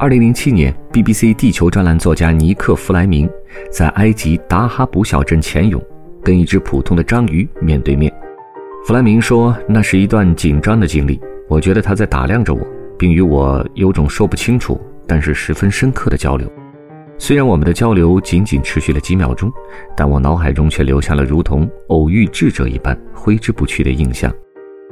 二零零七年，BBC 地球专栏作家尼克·弗莱明在埃及达哈卜小镇潜泳，跟一只普通的章鱼面对面。弗莱明说：“那是一段紧张的经历，我觉得他在打量着我，并与我有种说不清楚，但是十分深刻的交流。虽然我们的交流仅仅持续了几秒钟，但我脑海中却留下了如同偶遇智者一般挥之不去的印象。”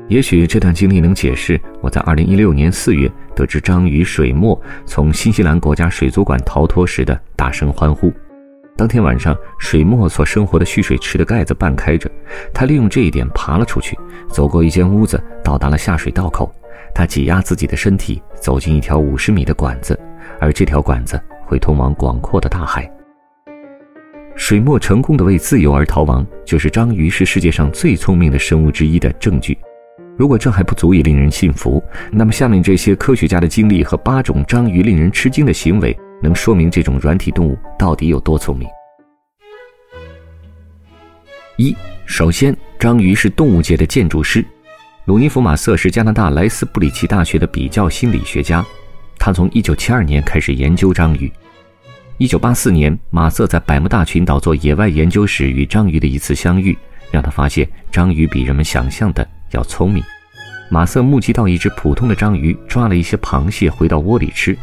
也许这段经历能解释我在2016年4月得知章鱼水墨从新西兰国家水族馆逃脱时的大声欢呼。当天晚上，水墨所生活的蓄水池的盖子半开着，他利用这一点爬了出去，走过一间屋子，到达了下水道口。他挤压自己的身体，走进一条50米的管子，而这条管子会通往广阔的大海。水墨成功的为自由而逃亡，就是章鱼是世界上最聪明的生物之一的证据。如果这还不足以令人信服，那么下面这些科学家的经历和八种章鱼令人吃惊的行为，能说明这种软体动物到底有多聪明。一，首先，章鱼是动物界的建筑师。鲁尼弗·马瑟是加拿大莱斯布里奇大学的比较心理学家，他从1972年开始研究章鱼。1984年，马瑟在百慕大群岛做野外研究时与章鱼的一次相遇，让他发现章鱼比人们想象的。要聪明，马瑟目击到一只普通的章鱼抓了一些螃蟹回到窝里吃，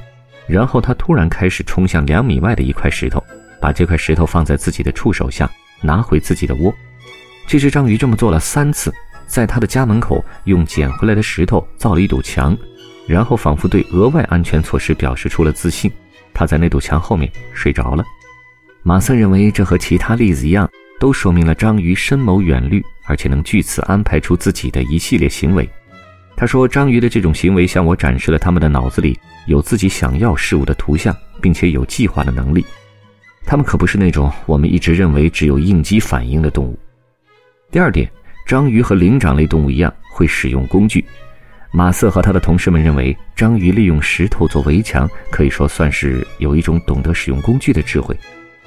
然后他突然开始冲向两米外的一块石头，把这块石头放在自己的触手下，拿回自己的窝。这只章鱼这么做了三次，在他的家门口用捡回来的石头造了一堵墙，然后仿佛对额外安全措施表示出了自信，他在那堵墙后面睡着了。马瑟认为这和其他例子一样。都说明了章鱼深谋远虑，而且能据此安排出自己的一系列行为。他说：“章鱼的这种行为向我展示了他们的脑子里有自己想要事物的图像，并且有计划的能力。他们可不是那种我们一直认为只有应激反应的动物。”第二点，章鱼和灵长类动物一样会使用工具。马瑟和他的同事们认为，章鱼利用石头做围墙，可以说算是有一种懂得使用工具的智慧。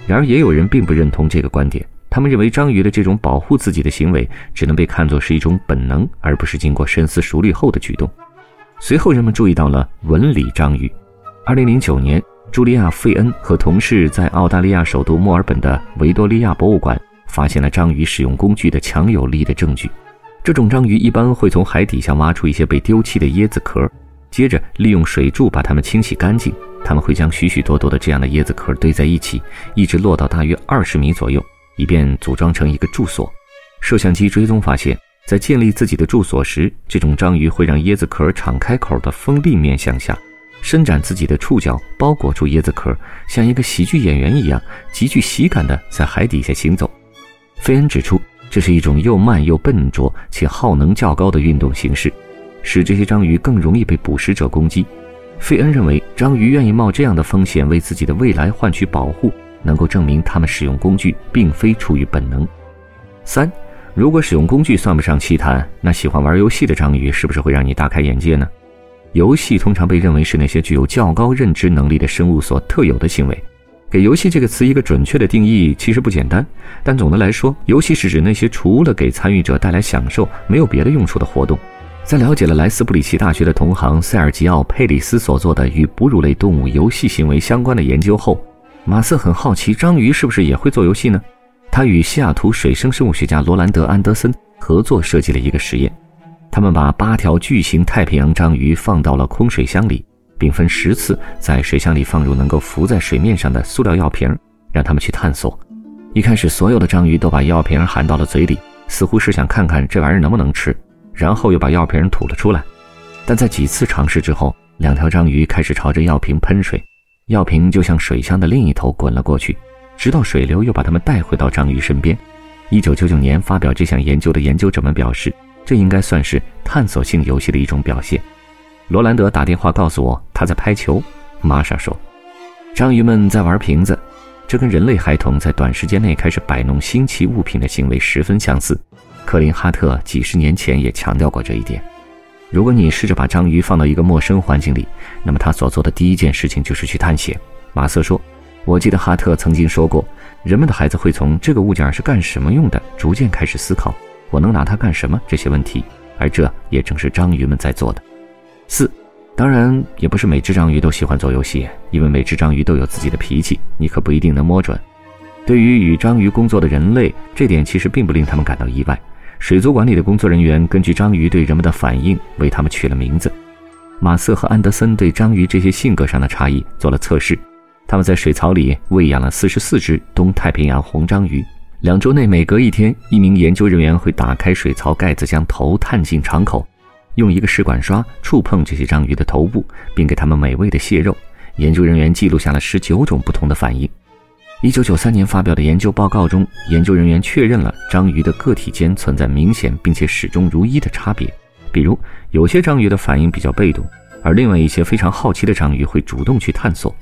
然而，也有人并不认同这个观点。他们认为章鱼的这种保护自己的行为只能被看作是一种本能，而不是经过深思熟虑后的举动。随后，人们注意到了纹理章鱼。2009年，茱莉亚·费恩和同事在澳大利亚首都墨尔本的维多利亚博物馆发现了章鱼使用工具的强有力的证据。这种章鱼一般会从海底下挖出一些被丢弃的椰子壳，接着利用水柱把它们清洗干净。他们会将许许多多的这样的椰子壳堆在一起，一直落到大约二十米左右。以便组装成一个住所。摄像机追踪发现，在建立自己的住所时，这种章鱼会让椰子壳敞开口的锋利面向下，伸展自己的触角，包裹住椰子壳，像一个喜剧演员一样，极具喜感地在海底下行走。费恩指出，这是一种又慢又笨拙且耗能较高的运动形式，使这些章鱼更容易被捕食者攻击。费恩认为，章鱼愿意冒这样的风险，为自己的未来换取保护。能够证明他们使用工具并非出于本能。三，如果使用工具算不上奇谈，那喜欢玩游戏的章鱼是不是会让你大开眼界呢？游戏通常被认为是那些具有较高认知能力的生物所特有的行为。给“游戏”这个词一个准确的定义其实不简单，但总的来说，游戏是指那些除了给参与者带来享受没有别的用处的活动。在了解了莱斯布里奇大学的同行塞尔吉奥·佩里斯所做的与哺乳类动物游戏行为相关的研究后，马瑟很好奇，章鱼是不是也会做游戏呢？他与西雅图水生生物学家罗兰德·安德森合作设计了一个实验。他们把八条巨型太平洋章鱼放到了空水箱里，并分十次在水箱里放入能够浮在水面上的塑料药瓶，让他们去探索。一开始，所有的章鱼都把药瓶含到了嘴里，似乎是想看看这玩意儿能不能吃，然后又把药瓶吐了出来。但在几次尝试之后，两条章鱼开始朝着药瓶喷水。药瓶就向水箱的另一头滚了过去，直到水流又把它们带回到章鱼身边。一九九九年发表这项研究的研究者们表示，这应该算是探索性游戏的一种表现。罗兰德打电话告诉我他在拍球。玛莎说：“章鱼们在玩瓶子，这跟人类孩童在短时间内开始摆弄新奇物品的行为十分相似。”克林哈特几十年前也强调过这一点。如果你试着把章鱼放到一个陌生环境里，那么他所做的第一件事情就是去探险。马瑟说：“我记得哈特曾经说过，人们的孩子会从这个物件是干什么用的，逐渐开始思考我能拿它干什么这些问题，而这也正是章鱼们在做的。”四，当然也不是每只章鱼都喜欢做游戏，因为每只章鱼都有自己的脾气，你可不一定能摸准。对于与章鱼工作的人类，这点其实并不令他们感到意外。水族馆里的工作人员根据章鱼对人们的反应，为他们取了名字。马瑟和安德森对章鱼这些性格上的差异做了测试，他们在水槽里喂养了四十四只东太平洋红章鱼。两周内，每隔一天，一名研究人员会打开水槽盖子，将头探进敞口，用一个试管刷触碰这些章鱼的头部，并给它们美味的蟹肉。研究人员记录下了十九种不同的反应。一九九三年发表的研究报告中，研究人员确认了章鱼的个体间存在明显并且始终如一的差别。比如，有些章鱼的反应比较被动，而另外一些非常好奇的章鱼会主动去探索。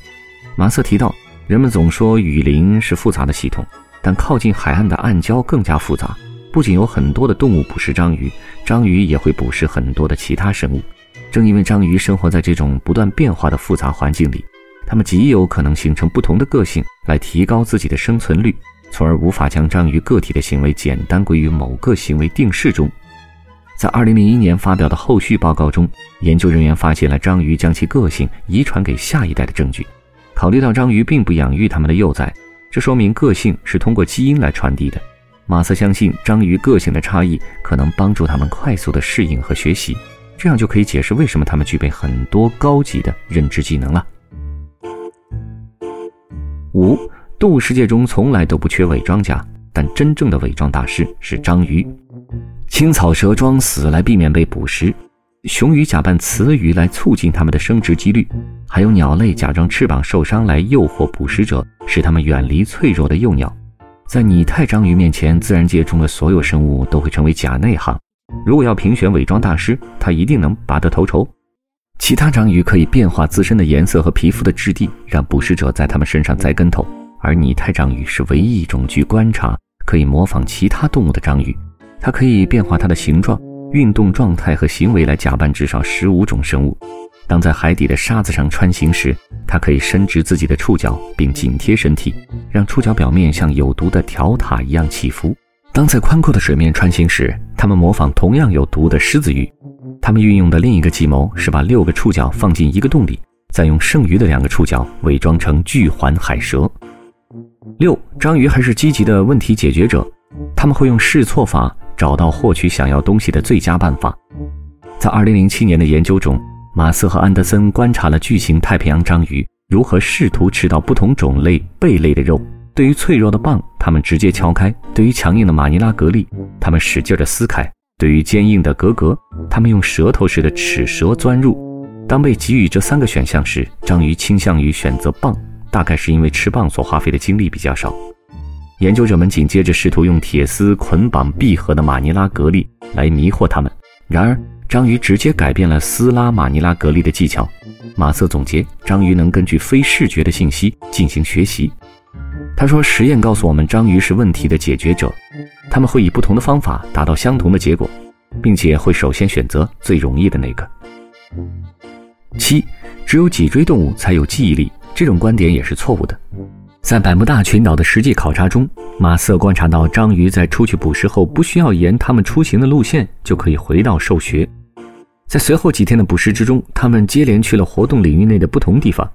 马瑟提到，人们总说雨林是复杂的系统，但靠近海岸的暗礁更加复杂。不仅有很多的动物捕食章鱼，章鱼也会捕食很多的其他生物。正因为章鱼生活在这种不断变化的复杂环境里。它们极有可能形成不同的个性，来提高自己的生存率，从而无法将章鱼个体的行为简单归于某个行为定式中。在2001年发表的后续报告中，研究人员发现了章鱼将其个性遗传给下一代的证据。考虑到章鱼并不养育它们的幼崽，这说明个性是通过基因来传递的。马斯相信，章鱼个性的差异可能帮助它们快速的适应和学习，这样就可以解释为什么它们具备很多高级的认知技能了。五，动物世界中从来都不缺伪装家，但真正的伪装大师是章鱼。青草蛇装死来避免被捕食，雄鱼假扮雌鱼来促进它们的生殖几率，还有鸟类假装翅膀受伤来诱惑捕食者，使它们远离脆弱的幼鸟。在拟态章鱼面前，自然界中的所有生物都会成为假内行。如果要评选伪装大师，他一定能拔得头筹。其他章鱼可以变化自身的颜色和皮肤的质地，让捕食者在它们身上栽跟头。而拟态章鱼是唯一一种据观察可以模仿其他动物的章鱼，它可以变化它的形状、运动状态和行为来假扮至少十五种生物。当在海底的沙子上穿行时，它可以伸直自己的触角并紧贴身体，让触角表面像有毒的条塔一样起伏。当在宽阔的水面穿行时，它们模仿同样有毒的狮子鱼。他们运用的另一个计谋是把六个触角放进一个洞里，再用剩余的两个触角伪装成巨环海蛇。六章鱼还是积极的问题解决者，他们会用试错法找到获取想要东西的最佳办法。在2007年的研究中，马斯和安德森观察了巨型太平洋章鱼如何试图吃到不同种类贝类的肉。对于脆弱的蚌，他们直接敲开；对于强硬的马尼拉蛤蜊，他们使劲地撕开。对于坚硬的格格，他们用舌头似的齿舌钻入。当被给予这三个选项时，章鱼倾向于选择蚌，大概是因为吃蚌所花费的精力比较少。研究者们紧接着试图用铁丝捆绑闭合的马尼拉蛤蜊来迷惑它们，然而章鱼直接改变了撕拉马尼拉蛤蜊的技巧。马瑟总结，章鱼能根据非视觉的信息进行学习。他说：“实验告诉我们，章鱼是问题的解决者，他们会以不同的方法达到相同的结果，并且会首先选择最容易的那个。”七，只有脊椎动物才有记忆力，这种观点也是错误的。在百慕大群岛的实际考察中，马瑟观察到章鱼在出去捕食后，不需要沿他们出行的路线就可以回到兽穴。在随后几天的捕食之中，他们接连去了活动领域内的不同地方。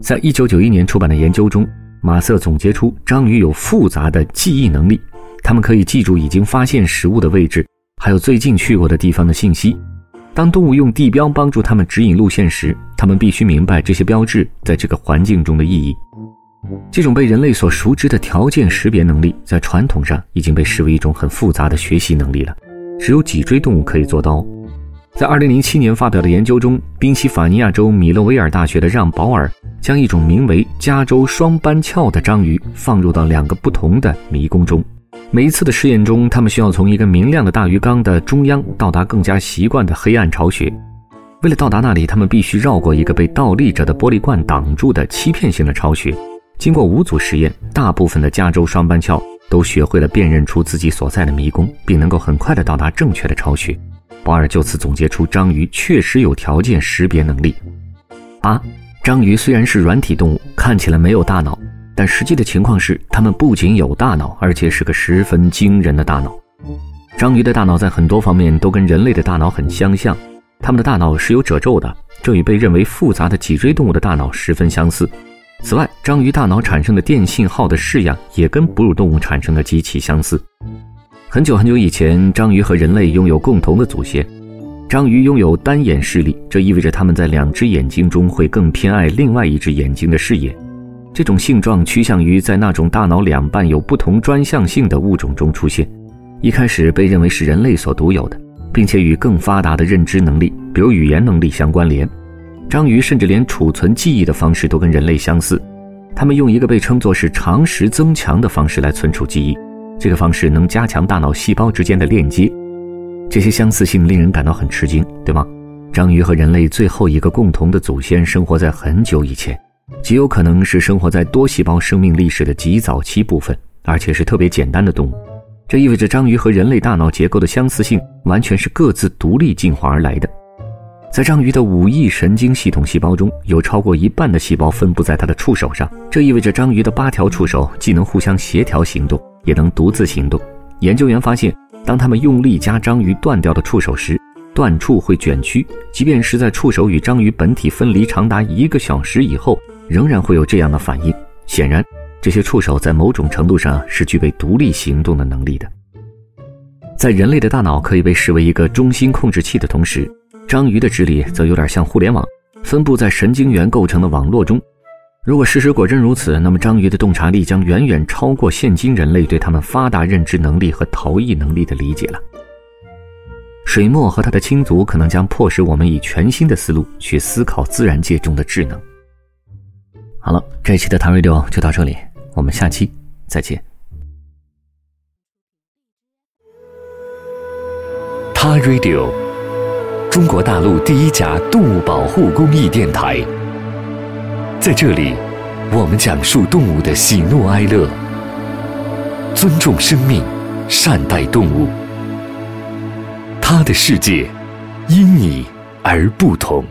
在一九九一年出版的研究中。马瑟总结出，章鱼有复杂的记忆能力，它们可以记住已经发现食物的位置，还有最近去过的地方的信息。当动物用地标帮助它们指引路线时，它们必须明白这些标志在这个环境中的意义。这种被人类所熟知的条件识别能力，在传统上已经被视为一种很复杂的学习能力了，只有脊椎动物可以做到。哦在2007年发表的研究中，宾夕法尼亚州米勒维尔大学的让·保尔将一种名为加州双斑鞘的章鱼放入到两个不同的迷宫中。每一次的试验中，他们需要从一个明亮的大鱼缸的中央到达更加习惯的黑暗巢穴。为了到达那里，他们必须绕过一个被倒立着的玻璃罐挡住的欺骗性的巢穴。经过五组实验，大部分的加州双斑鞘都学会了辨认出自己所在的迷宫，并能够很快的到达正确的巢穴。保尔就此总结出，章鱼确实有条件识别能力。八，章鱼虽然是软体动物，看起来没有大脑，但实际的情况是，它们不仅有大脑，而且是个十分惊人的大脑。章鱼的大脑在很多方面都跟人类的大脑很相像。它们的大脑是有褶皱的，这与被认为复杂的脊椎动物的大脑十分相似。此外，章鱼大脑产生的电信号的式样也跟哺乳动物产生的极其相似。很久很久以前，章鱼和人类拥有共同的祖先。章鱼拥有单眼视力，这意味着它们在两只眼睛中会更偏爱另外一只眼睛的视野。这种性状趋向于在那种大脑两半有不同专项性的物种中出现，一开始被认为是人类所独有的。并且与更发达的认知能力，比如语言能力相关联。章鱼甚至连储存记忆的方式都跟人类相似，它们用一个被称作是长时增强的方式来存储记忆，这个方式能加强大脑细胞之间的链接。这些相似性令人感到很吃惊，对吗？章鱼和人类最后一个共同的祖先生活在很久以前，极有可能是生活在多细胞生命历史的极早期部分，而且是特别简单的动物。这意味着章鱼和人类大脑结构的相似性完全是各自独立进化而来的。在章鱼的五亿神经系统细胞中，有超过一半的细胞分布在它的触手上。这意味着章鱼的八条触手既能互相协调行动，也能独自行动。研究员发现，当他们用力夹章鱼断掉的触手时，断触会卷曲，即便是在触手与章鱼本体分离长达一个小时以后，仍然会有这样的反应。显然。这些触手在某种程度上是具备独立行动的能力的。在人类的大脑可以被视为一个中心控制器的同时，章鱼的智力则有点像互联网，分布在神经元构成的网络中。如果事实果真如此，那么章鱼的洞察力将远远超过现今人类对他们发达认知能力和逃逸能力的理解了。水墨和他的亲族可能将迫使我们以全新的思路去思考自然界中的智能。好了，这一期的谈 radio 就到这里。我们下期再见。他 Radio，中国大陆第一家动物保护公益电台。在这里，我们讲述动物的喜怒哀乐，尊重生命，善待动物。他的世界，因你而不同。